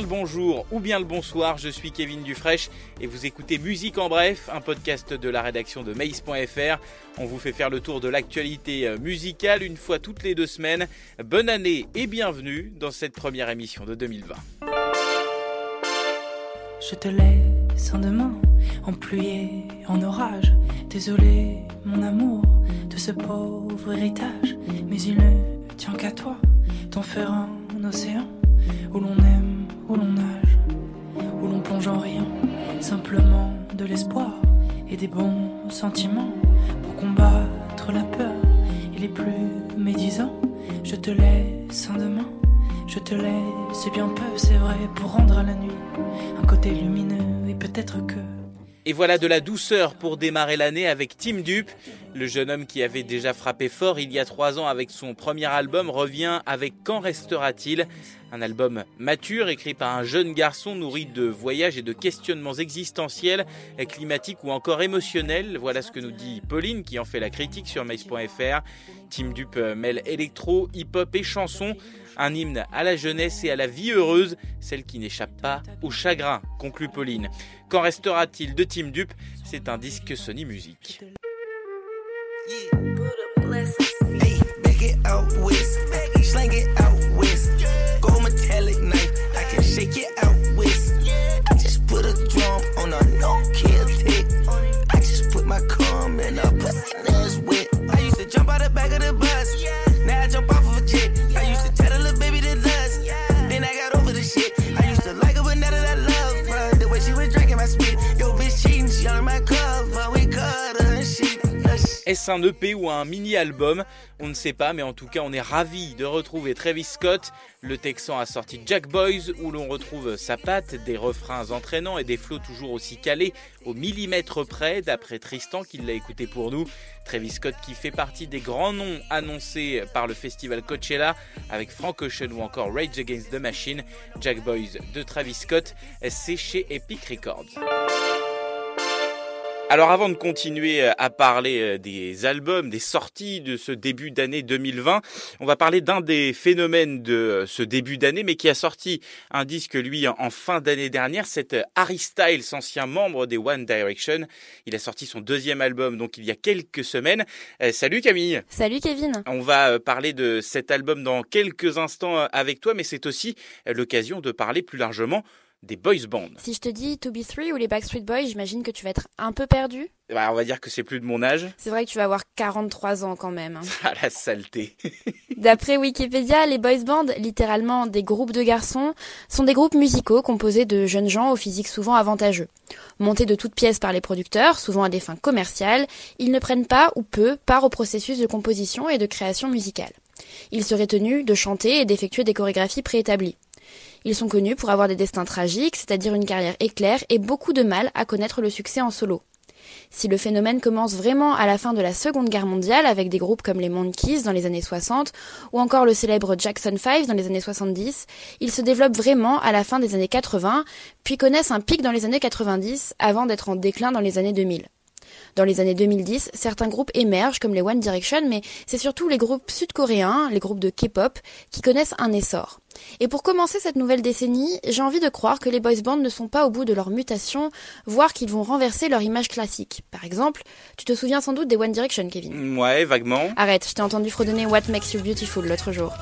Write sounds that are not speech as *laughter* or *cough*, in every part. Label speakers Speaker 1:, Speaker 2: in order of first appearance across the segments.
Speaker 1: le bonjour ou bien le bonsoir, je suis Kevin Dufresne et vous écoutez Musique en bref, un podcast de la rédaction de maïs.fr. On vous fait faire le tour de l'actualité euh, musicale une fois toutes les deux semaines. Bonne année et bienvenue dans cette première émission de 2020.
Speaker 2: Je te laisse en demain, en pluie en orage. Désolé, mon amour, de ce pauvre héritage. Mais il ne tient qu'à toi, d'en faire un océan où l'on aime, où l'on nage, où l'on plonge en rien. Simplement de l'espoir et des bons sentiments pour combattre la peur et les plus médisants. Je te laisse en demain. Je te laisse bien peu, c'est vrai, pour rendre à la nuit un côté lumineux et peut-être que
Speaker 1: et voilà de la douceur pour démarrer l'année avec Tim Dupe. Le jeune homme qui avait déjà frappé fort il y a trois ans avec son premier album revient avec Quand restera-t-il? Un album mature écrit par un jeune garçon nourri de voyages et de questionnements existentiels, climatiques ou encore émotionnels. Voilà ce que nous dit Pauline qui en fait la critique sur mace.fr. Tim Dupe mêle électro, hip-hop et chansons un hymne à la jeunesse et à la vie heureuse, celle qui n'échappe pas au chagrin, conclut Pauline. Qu'en restera-t-il de Team Dupe C'est un disque Sony Music. Un EP ou un mini-album On ne sait pas, mais en tout cas, on est ravi de retrouver Travis Scott. Le Texan a sorti Jack Boys, où l'on retrouve sa patte, des refrains entraînants et des flots toujours aussi calés, au millimètre près, d'après Tristan qui l'a écouté pour nous. Travis Scott qui fait partie des grands noms annoncés par le festival Coachella, avec Frank Ocean ou encore Rage Against the Machine. Jack Boys de Travis Scott, c'est chez Epic Records. Alors avant de continuer euh, à parler euh, des albums, des sorties de ce début d'année 2020, on va parler d'un des phénomènes de euh, ce début d'année, mais qui a sorti un disque lui en fin d'année dernière, c'est Harry Styles, ancien membre des One Direction. Il a sorti son deuxième album donc il y a quelques semaines. salut Camille.
Speaker 3: Salut Kevin.
Speaker 1: On va parler de cet album dans quelques instants avec toi, mais c'est aussi l'occasion de parler plus largement des boys bands.
Speaker 3: Si je te dis To Be Three ou les Backstreet Boys, j'imagine que tu vas être un peu perdu.
Speaker 1: Bah, on va dire que c'est plus de mon âge.
Speaker 3: C'est vrai que tu vas avoir 43 ans quand même. *laughs*
Speaker 1: Ah la saleté. *laughs*
Speaker 3: D'après Wikipédia, les boys bands, littéralement des groupes de garçons, sont des groupes musicaux composés de jeunes gens au physique souvent avantageux. Montés de toutes pièces par les producteurs, souvent à des fins commerciales, ils ne prennent pas ou peu part au processus de composition et de création musicale. Ils seraient tenus de chanter et d'effectuer des chorégraphies préétablies. Ils sont connus pour avoir des destins tragiques, c'est-à-dire une carrière éclair et beaucoup de mal à connaître le succès en solo. Si le phénomène commence vraiment à la fin de la Seconde Guerre mondiale avec des groupes comme les Monkeys dans les années 60 ou encore le célèbre Jackson 5 dans les années 70, il se développe vraiment à la fin des années 80 puis connaissent un pic dans les années 90 avant d'être en déclin dans les années 2000. Dans les années 2010, certains groupes émergent comme les One Direction, mais c'est surtout les groupes sud-coréens, les groupes de K-pop, qui connaissent un essor. Et pour commencer cette nouvelle décennie, j'ai envie de croire que les boys bands ne sont pas au bout de leur mutation, voire qu'ils vont renverser leur image classique. Par exemple, tu te souviens sans doute des One Direction, Kevin?
Speaker 1: Ouais, vaguement.
Speaker 3: Arrête, je t'ai entendu fredonner What Makes You Beautiful l'autre jour.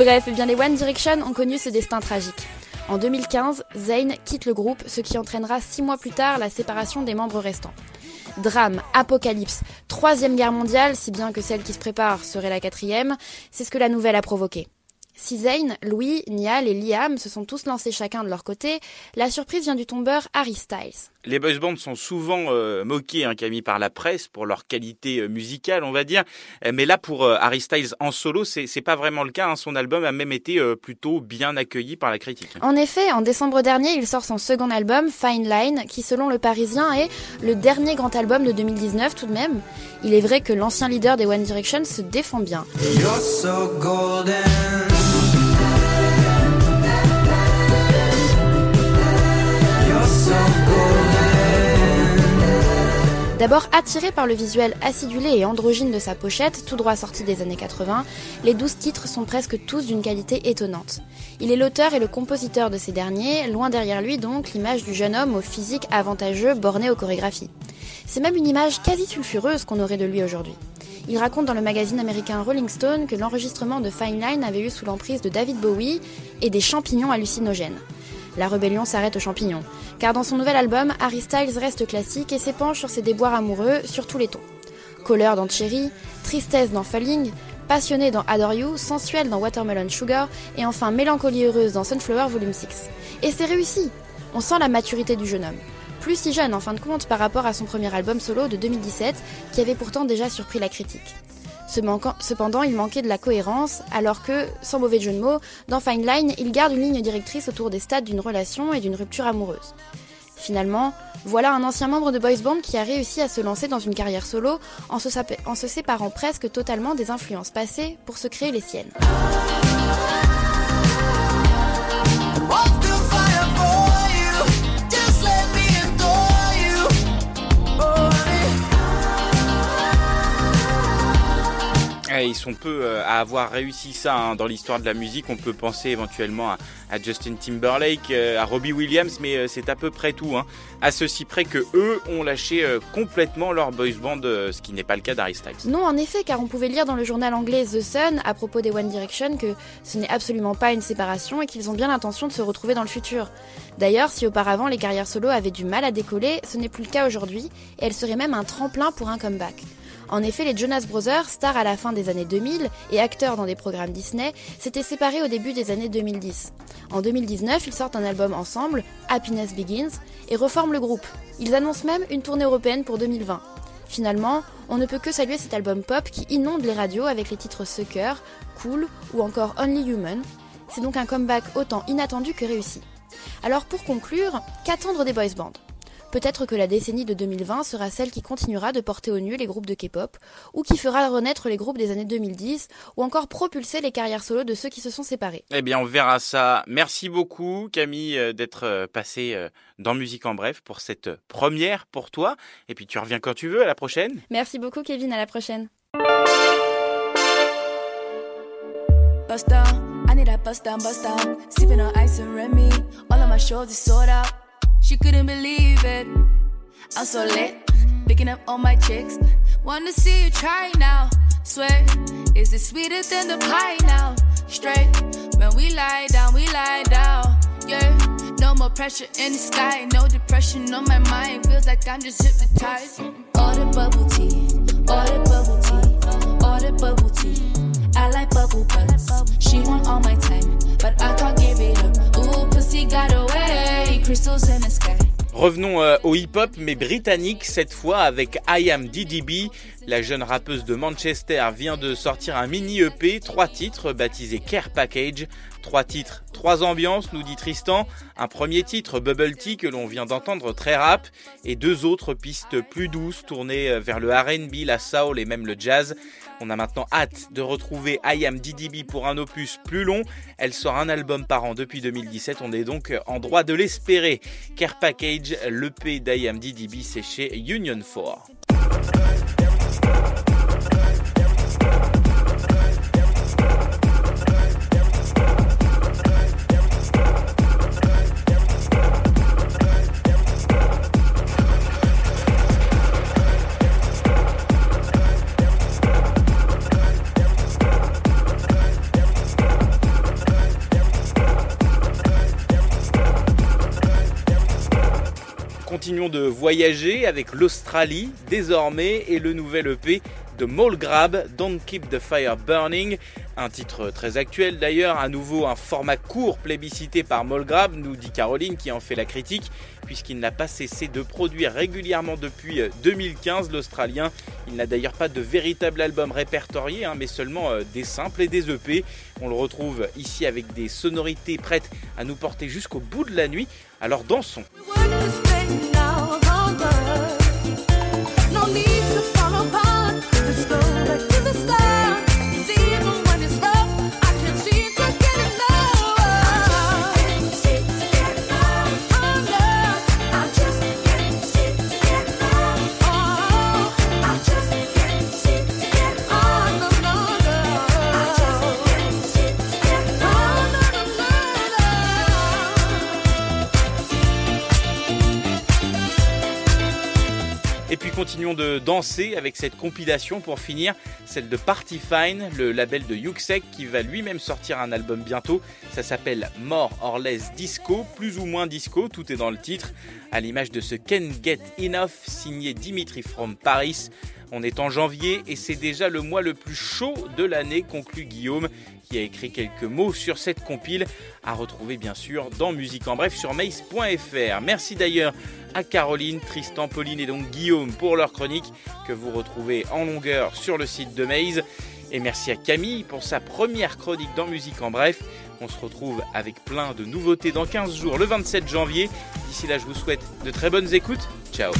Speaker 3: Bref, eh bien les One Direction ont connu ce destin tragique. En 2015, Zayn quitte le groupe, ce qui entraînera six mois plus tard la séparation des membres restants. Drame, apocalypse, troisième guerre mondiale, si bien que celle qui se prépare serait la quatrième, c'est ce que la nouvelle a provoqué. Si Zayn, Louis, Niall et Liam se sont tous lancés chacun de leur côté, la surprise vient du tombeur Harry Styles.
Speaker 1: Les boys bands sont souvent euh, moqués, hein, Camille, par la presse pour leur qualité euh, musicale, on va dire. Euh, mais là, pour Harry Styles en solo, c'est, c'est pas vraiment le cas. Hein. Son album a même été plutôt bien accueilli par la critique.
Speaker 3: En effet, en décembre dernier, il sort son second album, Fine Line, qui, selon Le Parisien, est le dernier grand album de 2019 tout de même. Il est vrai que l'ancien leader des One Direction se défend bien. D'abord attirés par le visuel acidulé et androgyne de sa pochette, tout droit sorti des années 80, les douze titres sont presque tous d'une qualité étonnante. Il est l'auteur et le compositeur de ces derniers, loin derrière lui donc l'image du jeune homme au physique avantageux borné aux chorégraphies. C'est même une image quasi sulfureuse qu'on aurait de lui aujourd'hui. Il raconte dans le magazine américain Rolling Stone que l'enregistrement de Fine Line avait eu sous l'emprise de David Bowie et des champignons hallucinogènes. La rébellion s'arrête aux champignons, car dans son nouvel album, Harry Styles reste classique et s'épanche sur ses déboires amoureux sur tous les tons. Colère dans Cherry, tristesse dans Falling, passionné dans Adore You, sensuel dans Watermelon Sugar et enfin mélancolie heureuse dans Sunflower Volume 6. Et c'est réussi On sent la maturité du jeune homme plus si jeune en fin de compte par rapport à son premier album solo de 2017, qui avait pourtant déjà surpris la critique. Cependant, il manquait de la cohérence, alors que, sans mauvais jeu de mots, dans Fine Line, il garde une ligne directrice autour des stades d'une relation et d'une rupture amoureuse. Finalement, voilà un ancien membre de boys band qui a réussi à se lancer dans une carrière solo en se, en se séparant presque totalement des influences passées pour se créer les siennes.
Speaker 1: Ils sont peu euh, à avoir réussi ça hein. dans l'histoire de la musique. On peut penser éventuellement à, Justin Timberlake, euh, à Robbie Williams, mais euh, c'est à peu près tout. Hein. À ceci près que eux ont lâché complètement leur boys band, ce qui n'est pas le cas d'Harry.
Speaker 3: Non, en effet, car on pouvait lire dans le journal anglais The Sun à propos des One Direction que ce n'est absolument pas une séparation et qu'ils ont bien l'intention de se retrouver dans le futur. D'ailleurs, si auparavant les carrières solo avaient du mal à décoller, ce n'est plus le cas aujourd'hui et elles seraient même un tremplin pour un comeback. En effet, les Jonas Brothers, stars à la fin des années 2000 et acteurs dans des programmes Disney, s'étaient séparés au début des années 2010. En 2019, ils sortent un album ensemble, Happiness Begins, et reforment le groupe. Ils annoncent même une tournée européenne pour 2020. Finalement, on ne peut que saluer cet album pop qui inonde les radios avec les titres Sucker, Cool ou encore Only Human. C'est donc un comeback autant inattendu que réussi. Alors pour conclure, qu'attendre des boys bands? Peut-être que la décennie de 2020 sera celle qui continuera de porter au nu les groupes de K-pop, ou qui fera renaître les groupes des années 2010, ou encore propulser les carrières solo de ceux qui se sont séparés.
Speaker 1: Eh bien, on verra ça. Merci beaucoup, Camille, euh, d'être euh, passée euh, dans Musique en Bref pour cette première pour toi. Et puis, tu reviens quand tu veux. À la prochaine.
Speaker 3: Merci beaucoup, Kevin. À la prochaine. She couldn't believe it. I'm so lit, picking up all my chicks. Wanna see you try now. Swear, is it sweeter than the pie now? Straight, when we lie down, we lie down. Yeah, no more pressure in the sky, no depression on my mind. Feels like I'm just hypnotized. All the bubble tea, all the bubble
Speaker 1: Revenons euh, au hip-hop, mais britannique cette fois avec I Am DDB. La jeune rappeuse de Manchester vient de sortir un mini EP, trois titres baptisé Care Package. Trois titres, trois ambiances, nous dit Tristan. Un premier titre, Bubble Tea, que l'on vient d'entendre très rap, et deux autres pistes plus douces, tournées vers le RB, la soul et même le jazz. On a maintenant hâte de retrouver I Am DDB pour un opus plus long. Elle sort un album par an depuis 2017. On est donc en droit de l'espérer. Care Package, l'EP d'I Am DDB, c'est chez Union 4. Everything's good. Everything's good. Continuons de voyager avec l'Australie désormais et le nouvel EP de Grab, Don't Keep the Fire Burning. Un titre très actuel d'ailleurs, à nouveau un format court plébiscité par Grab, nous dit Caroline qui en fait la critique, puisqu'il n'a pas cessé de produire régulièrement depuis 2015 euh, l'Australien. Il n'a d'ailleurs pas de véritable album répertorié, hein, mais seulement euh, des simples et des EP. On le retrouve ici avec des sonorités prêtes à nous porter jusqu'au bout de la nuit. Alors dansons. Et puis continuons de danser avec cette compilation pour finir, celle de Party Fine, le label de Yuxek qui va lui-même sortir un album bientôt. Ça s'appelle More or Less Disco, plus ou moins disco, tout est dans le titre, à l'image de ce Can Get Enough signé Dimitri from Paris. On est en janvier et c'est déjà le mois le plus chaud de l'année, conclut Guillaume, qui a écrit quelques mots sur cette compile, à retrouver bien sûr dans Musique en Bref sur mace.fr. Merci d'ailleurs à Caroline, Tristan, Pauline et donc Guillaume pour leur chronique que vous retrouvez en longueur sur le site de Maze. Et merci à Camille pour sa première chronique dans Musique en Bref. On se retrouve avec plein de nouveautés dans 15 jours, le 27 janvier. D'ici là, je vous souhaite de très bonnes écoutes. Ciao